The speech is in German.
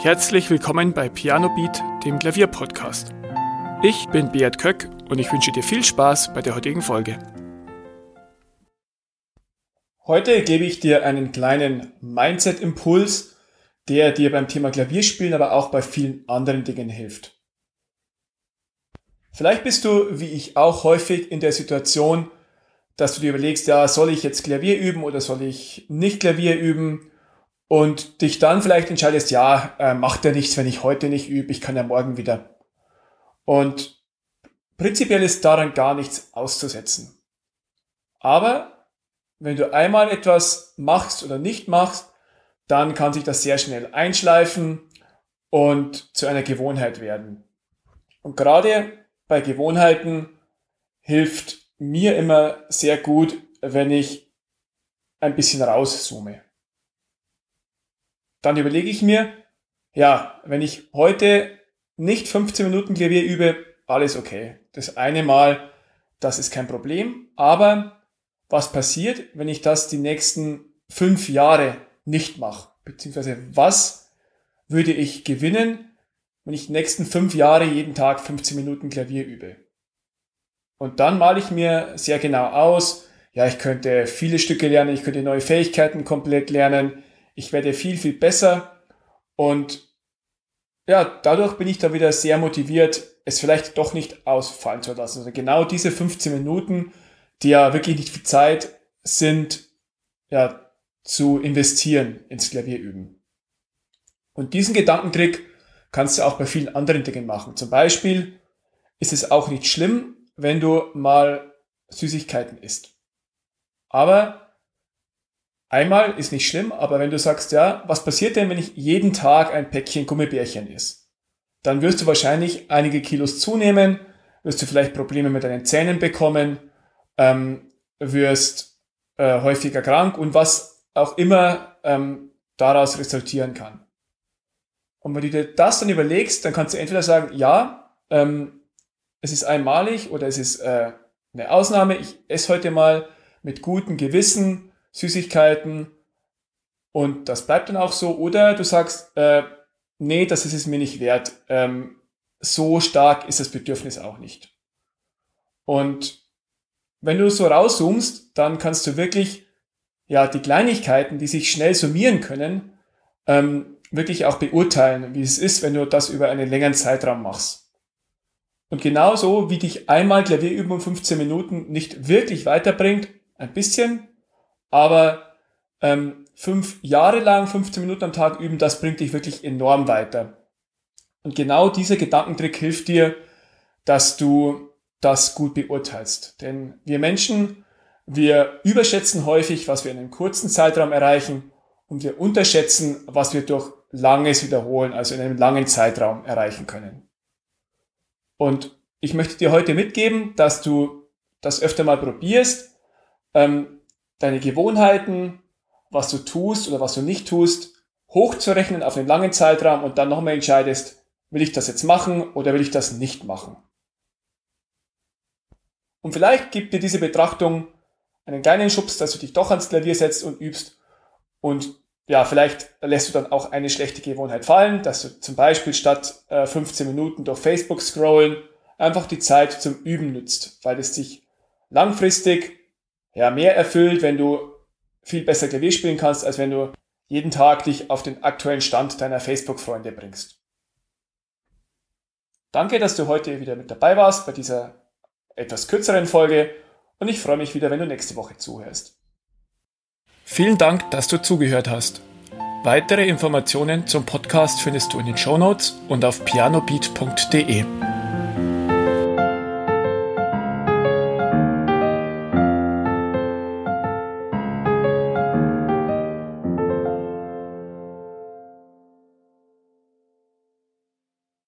Herzlich willkommen bei Piano Beat, dem Klavierpodcast. Ich bin Beat Köck und ich wünsche dir viel Spaß bei der heutigen Folge. Heute gebe ich dir einen kleinen Mindset-Impuls, der dir beim Thema Klavierspielen, aber auch bei vielen anderen Dingen hilft. Vielleicht bist du, wie ich auch häufig, in der Situation, dass du dir überlegst, ja, soll ich jetzt Klavier üben oder soll ich nicht Klavier üben? Und dich dann vielleicht entscheidest, ja, äh, macht ja nichts, wenn ich heute nicht übe, ich kann ja morgen wieder. Und prinzipiell ist daran gar nichts auszusetzen. Aber wenn du einmal etwas machst oder nicht machst, dann kann sich das sehr schnell einschleifen und zu einer Gewohnheit werden. Und gerade bei Gewohnheiten hilft mir immer sehr gut, wenn ich ein bisschen rauszoome dann überlege ich mir, ja, wenn ich heute nicht 15 Minuten Klavier übe, alles okay. Das eine Mal, das ist kein Problem. Aber was passiert, wenn ich das die nächsten fünf Jahre nicht mache? Beziehungsweise was würde ich gewinnen, wenn ich die nächsten fünf Jahre jeden Tag 15 Minuten Klavier übe? Und dann male ich mir sehr genau aus, ja, ich könnte viele Stücke lernen, ich könnte neue Fähigkeiten komplett lernen, ich werde viel, viel besser und ja, dadurch bin ich dann wieder sehr motiviert, es vielleicht doch nicht ausfallen zu lassen. Also genau diese 15 Minuten, die ja wirklich nicht viel Zeit sind, ja, zu investieren ins Klavierüben. Und diesen Gedankentrick kannst du auch bei vielen anderen Dingen machen. Zum Beispiel ist es auch nicht schlimm, wenn du mal Süßigkeiten isst. Aber Einmal ist nicht schlimm, aber wenn du sagst, ja, was passiert denn, wenn ich jeden Tag ein Päckchen Gummibärchen isst? Dann wirst du wahrscheinlich einige Kilos zunehmen, wirst du vielleicht Probleme mit deinen Zähnen bekommen, ähm, wirst äh, häufiger krank und was auch immer ähm, daraus resultieren kann. Und wenn du dir das dann überlegst, dann kannst du entweder sagen, ja, ähm, es ist einmalig oder es ist äh, eine Ausnahme, ich esse heute mal mit gutem Gewissen Süßigkeiten und das bleibt dann auch so. Oder du sagst, äh, nee, das ist es mir nicht wert. Ähm, so stark ist das Bedürfnis auch nicht. Und wenn du so rauszoomst, dann kannst du wirklich ja die Kleinigkeiten, die sich schnell summieren können, ähm, wirklich auch beurteilen, wie es ist, wenn du das über einen längeren Zeitraum machst. Und genauso wie dich einmal Klavierübung 15 Minuten nicht wirklich weiterbringt, ein bisschen, aber ähm, fünf Jahre lang 15 Minuten am Tag üben, das bringt dich wirklich enorm weiter. Und genau dieser Gedankentrick hilft dir, dass du das gut beurteilst. Denn wir Menschen, wir überschätzen häufig, was wir in einem kurzen Zeitraum erreichen und wir unterschätzen, was wir durch langes Wiederholen, also in einem langen Zeitraum erreichen können. Und ich möchte dir heute mitgeben, dass du das öfter mal probierst, ähm, deine Gewohnheiten, was du tust oder was du nicht tust, hochzurechnen auf einen langen Zeitraum und dann nochmal entscheidest, will ich das jetzt machen oder will ich das nicht machen. Und vielleicht gibt dir diese Betrachtung einen kleinen Schubs, dass du dich doch ans Klavier setzt und übst und ja, vielleicht lässt du dann auch eine schlechte Gewohnheit fallen, dass du zum Beispiel statt äh, 15 Minuten durch Facebook scrollen einfach die Zeit zum Üben nützt, weil es dich langfristig ja, mehr erfüllt, wenn du viel besser Klavier spielen kannst, als wenn du jeden Tag dich auf den aktuellen Stand deiner Facebook-Freunde bringst. Danke, dass du heute wieder mit dabei warst bei dieser etwas kürzeren Folge und ich freue mich wieder, wenn du nächste Woche zuhörst. Vielen Dank, dass du zugehört hast. Weitere Informationen zum Podcast findest du in den Show Notes und auf pianobeat.de.